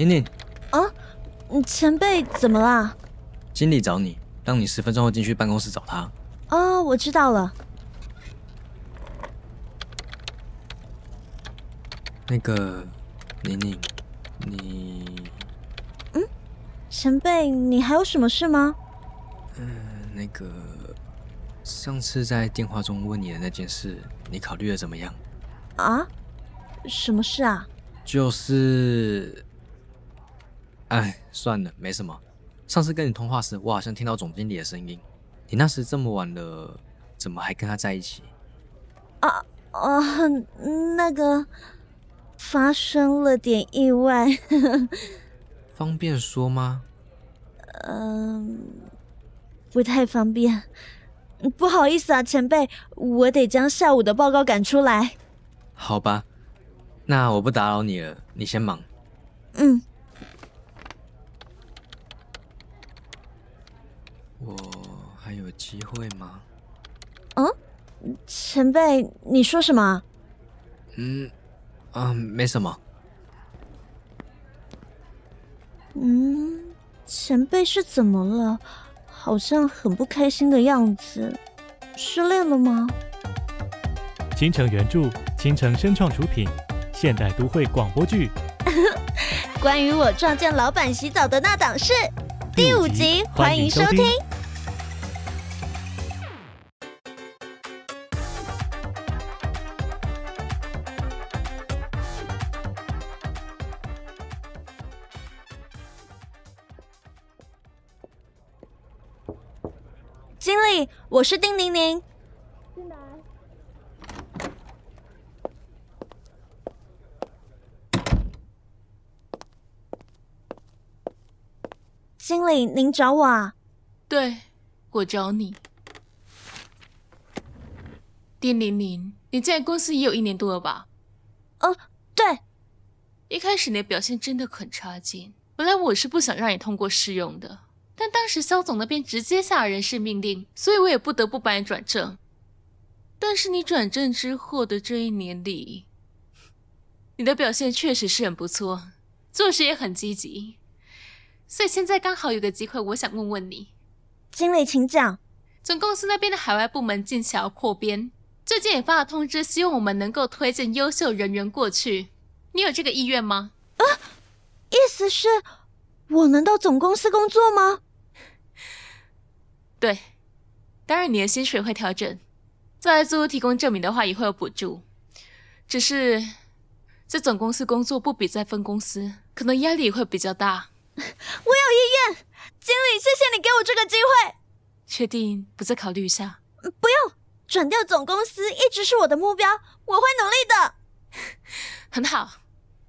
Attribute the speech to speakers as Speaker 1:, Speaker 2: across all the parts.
Speaker 1: 宁宁，
Speaker 2: 啊，前辈怎么啦？
Speaker 1: 经理找你，让你十分钟后进去办公室找他。
Speaker 2: 哦，我知道了。
Speaker 1: 那个，宁宁，你嗯，
Speaker 2: 前辈，你还有什么事吗？
Speaker 1: 那个，上次在电话中问你的那件事，你考虑的怎么样？
Speaker 2: 啊？什么事啊？
Speaker 1: 就是，哎，算了，没什么。上次跟你通话时，我好像听到总经理的声音。你那时这么晚了，怎么还跟他在一起？
Speaker 2: 啊啊，那个发生了点意外，
Speaker 1: 方便说吗？
Speaker 2: 嗯、不太方便。不好意思啊，前辈，我得将下午的报告赶出来。
Speaker 1: 好吧，那我不打扰你了，你先忙。
Speaker 2: 嗯，
Speaker 1: 我还有机会吗？
Speaker 2: 嗯前辈，你说什么？
Speaker 1: 嗯，啊，没什么。
Speaker 2: 嗯，前辈是怎么了？好像很不开心的样子。失恋了吗？
Speaker 3: 倾城原著，倾城声创出品，现代都会广播剧
Speaker 2: 关于我撞见老板洗澡的那档事，第五集，欢迎收听。我是丁宁宁。经理，您找我啊？
Speaker 4: 对，我找你。丁玲玲，你在公司也有一年多了吧？
Speaker 2: 哦，对，
Speaker 4: 一开始你的表现真的很差劲，本来我是不想让你通过试用的，但当时肖总那边直接下了人事命令，所以我也不得不把你转正。但是你转正之后的这一年里，你的表现确实是很不错，做事也很积极，所以现在刚好有个机会，我想问问你。
Speaker 2: 经理请讲。
Speaker 4: 总公司那边的海外部门近期要扩编，最近也发了通知，希望我们能够推荐优秀人员过去。你有这个意愿吗？
Speaker 2: 啊意思是，我能到总公司工作吗？
Speaker 4: 对，当然你的薪水会调整，在租屋提供证明的话也会有补助。只是在总公司工作不比在分公司，可能压力也会比较大。
Speaker 2: 我有意愿。经理，谢谢你给我这个机会。
Speaker 4: 确定不再考虑一下？
Speaker 2: 不用，转调总公司一直是我的目标，我会努力的。
Speaker 4: 很好，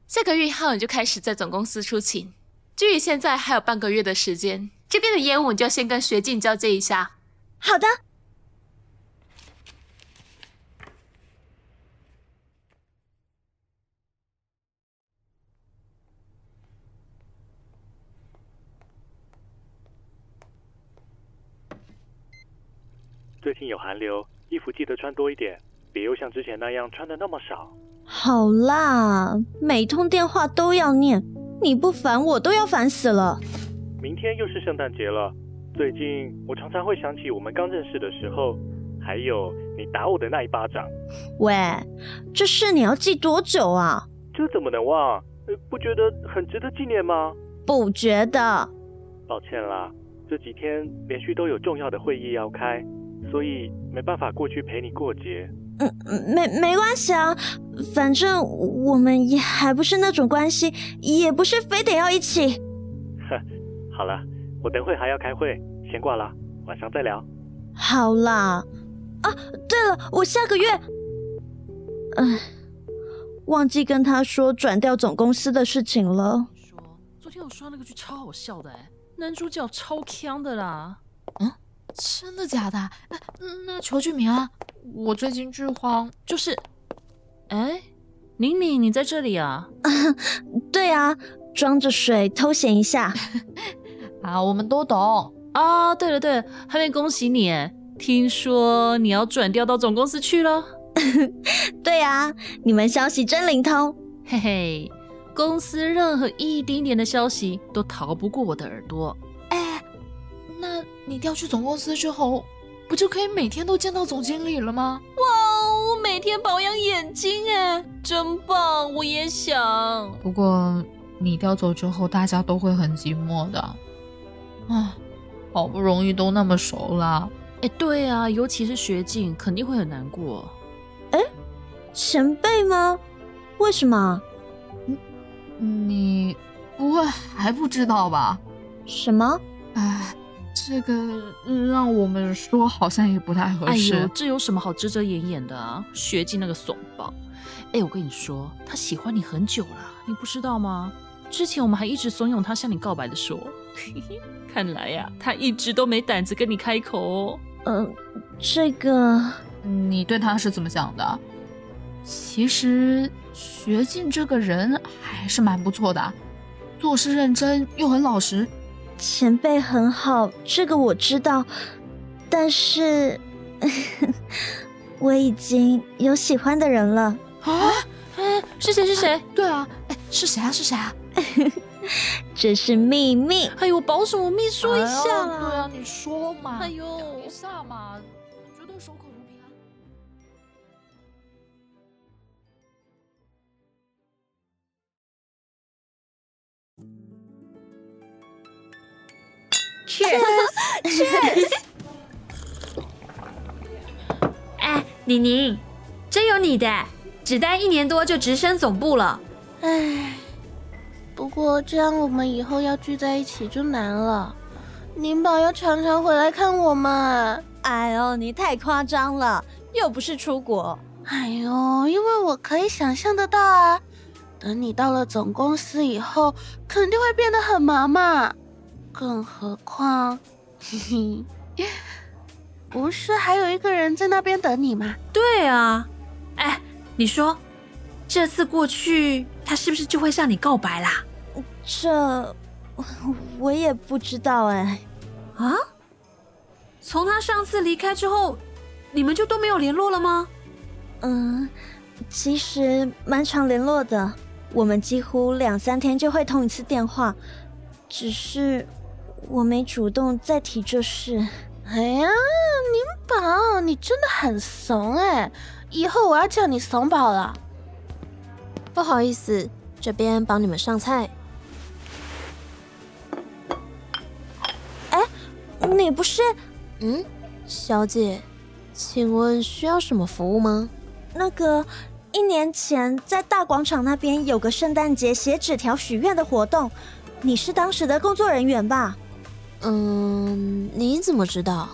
Speaker 4: 下个月一号你就开始在总公司出勤。距离现在还有半个月的时间，这边的业务你就先跟学静交接一下。
Speaker 2: 好的。
Speaker 5: 最近有寒流，衣服记得穿多一点，别又像之前那样穿的那么少。
Speaker 2: 好啦，每通电话都要念，你不烦我都要烦死了。
Speaker 5: 明天又是圣诞节了，最近我常常会想起我们刚认识的时候，还有你打我的那一巴掌，
Speaker 2: 喂，这事你要记多久啊？
Speaker 5: 这怎么能忘？呃，不觉得很值得纪念吗？
Speaker 2: 不觉得。
Speaker 5: 抱歉啦，这几天连续都有重要的会议要开，所以没办法过去陪你过节。
Speaker 2: 嗯，没没关系啊，反正我们也还不是那种关系，也不是非得要一起。
Speaker 5: 哼，好了，我等会还要开会，先挂了，晚上再聊。
Speaker 2: 好啦，啊，对了，我下个月，唉，忘记跟他说转调总公司的事情了。
Speaker 6: 说，昨天我刷那个剧超好笑的哎，男主角超强的啦。
Speaker 7: 真的假的？那那求剧名啊！我最近剧荒，
Speaker 6: 就是，哎，宁宁，你在这里啊？
Speaker 2: 对啊，装着水偷闲一下。
Speaker 7: 啊，我们都懂。
Speaker 6: 啊，对了对了，还没恭喜你哎，听说你要转调到总公司去了。
Speaker 2: 对啊，你们消息真灵通。
Speaker 6: 嘿嘿，公司任何一丁点的消息都逃不过我的耳朵。
Speaker 7: 哎，那你调去总公司之后，不就可以每天都见到总经理了吗？
Speaker 6: 哇，我每天保养眼睛，哎，真棒！我也想。
Speaker 7: 不过你调走之后，大家都会很寂寞的。唉，好不容易都那么熟了。
Speaker 6: 哎，对啊，尤其是学静，肯定会很难过。
Speaker 2: 哎，前辈吗？为什么？
Speaker 7: 你不会还不知道吧？
Speaker 2: 什么？
Speaker 7: 哎，这个让我们说好像也不太合适。
Speaker 6: 哎呦，这有什么好遮遮掩掩的啊？学静那个怂包，哎，我跟你说，他喜欢你很久了，你不知道吗？之前我们还一直怂恿他向你告白的说，看来呀，他一直都没胆子跟你开口哦。
Speaker 2: 嗯，这个
Speaker 7: 你对他是怎么想的？其实学静这个人还是蛮不错的，做事认真又很老实。
Speaker 2: 前辈很好，这个我知道，但是 我已经有喜欢的人了
Speaker 6: 啊！哎，是谁？是谁？
Speaker 7: 对啊，哎，是谁啊？是谁啊？
Speaker 2: 这是秘密。
Speaker 6: 哎呦，保守秘说一下
Speaker 7: 啦！对啊，你说嘛。
Speaker 6: 哎呦，
Speaker 7: 一下嘛，绝对守口如瓶啊。
Speaker 2: Cheers，Cheers。
Speaker 8: 哎，李宁，真有你的，只待一年多就直升总部了。
Speaker 9: 哎，不过这样我们以后要聚在一起就难了。宁宝要常常回来看我们。
Speaker 2: 哎呦，你太夸张了，又不是出国。
Speaker 9: 哎呦，因为我可以想象得到啊，等你到了总公司以后，肯定会变得很忙嘛。更何况，嘿嘿，不是还有一个人在那边等你吗？
Speaker 8: 对啊，哎，你说，这次过去，他是不是就会向你告白啦？
Speaker 2: 这我也不知道哎。
Speaker 8: 啊？从他上次离开之后，你们就都没有联络了吗？
Speaker 2: 嗯，其实蛮常联络的，我们几乎两三天就会通一次电话，只是。我没主动再提这事。
Speaker 9: 哎呀，宁宝，你真的很怂哎！以后我要叫你怂宝了。
Speaker 10: 不好意思，这边帮你们上菜。
Speaker 2: 哎，你不是？
Speaker 10: 嗯，小姐，请问需要什么服务吗？
Speaker 2: 那个，一年前在大广场那边有个圣诞节写纸条许愿的活动，你是当时的工作人员吧？
Speaker 10: 嗯，你怎么知道？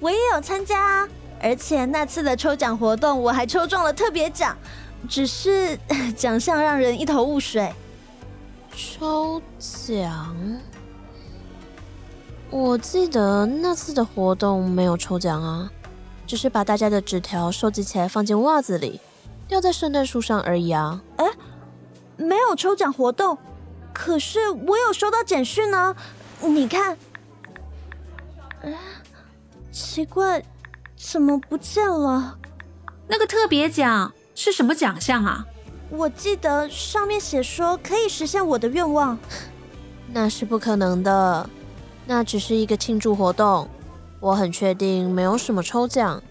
Speaker 2: 我也有参加啊，而且那次的抽奖活动我还抽中了特别奖，只是 奖项让人一头雾水。
Speaker 10: 抽奖？我记得那次的活动没有抽奖啊，只是把大家的纸条收集起来放进袜子里，吊在圣诞树上而已啊。
Speaker 2: 哎，没有抽奖活动，可是我有收到简讯呢。你看，哎，奇怪，怎么不见了？
Speaker 8: 那个特别奖是什么奖项啊？
Speaker 2: 我记得上面写说可以实现我的愿望，
Speaker 10: 那是不可能的，那只是一个庆祝活动，我很确定没有什么抽奖，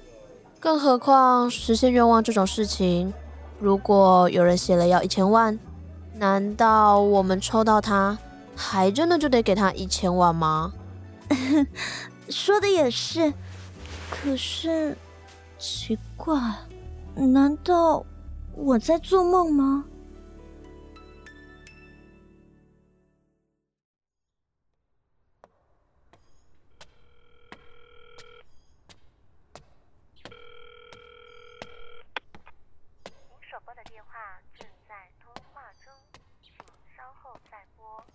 Speaker 10: 更何况实现愿望这种事情，如果有人写了要一千万，难道我们抽到他？还真的就得给他一千万吗？
Speaker 2: 说的也是，可是奇怪，难道我在做梦吗？
Speaker 11: 您所拨的电话正在通话中，请稍后再拨。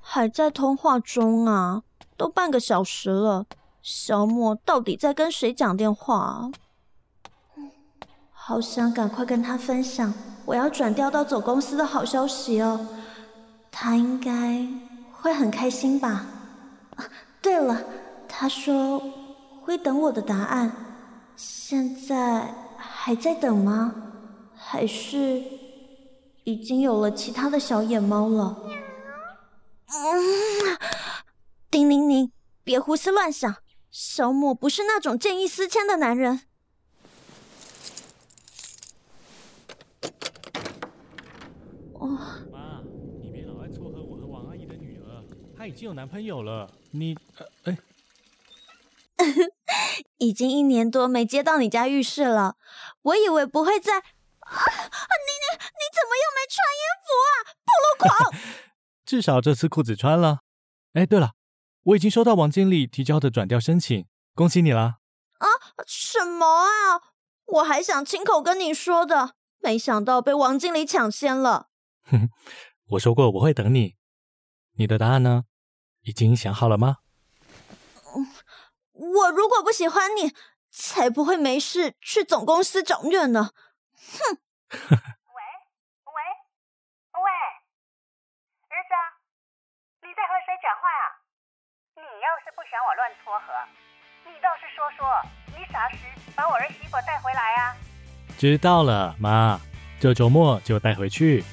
Speaker 2: 还在通话中啊，都半个小时了。小莫到底在跟谁讲电话？好想赶快跟他分享我要转调到总公司的好消息哦，他应该会很开心吧。对了，他说会等我的答案，现在还在等吗？还是已经有了其他的小野猫了。嗯，丁宁宁，别胡思乱想，小莫不是那种见异思迁的男人。
Speaker 3: 哦，妈，你别老爱撮合我和王阿姨的女儿，她已经有男朋友了。你，呃，哎，
Speaker 2: 已经一年多没接到你家浴室了，我以为不会再。啊，你你你怎么又没穿衣服啊，暴露狂！
Speaker 3: 至少这次裤子穿了。哎，对了，我已经收到王经理提交的转调申请，恭喜你啦！
Speaker 2: 啊，什么啊？我还想亲口跟你说的，没想到被王经理抢先了。
Speaker 3: 哼，我说过我会等你。你的答案呢？已经想好了吗？
Speaker 2: 嗯，我如果不喜欢你，才不会没事去总公司找虐呢。哼。
Speaker 11: 喂喂喂，儿子，你在和谁讲话呀？你要是不想我乱撮合，你倒是说说，你啥时把我儿媳妇带回来呀？
Speaker 3: 知道了，妈，这周末就带回去。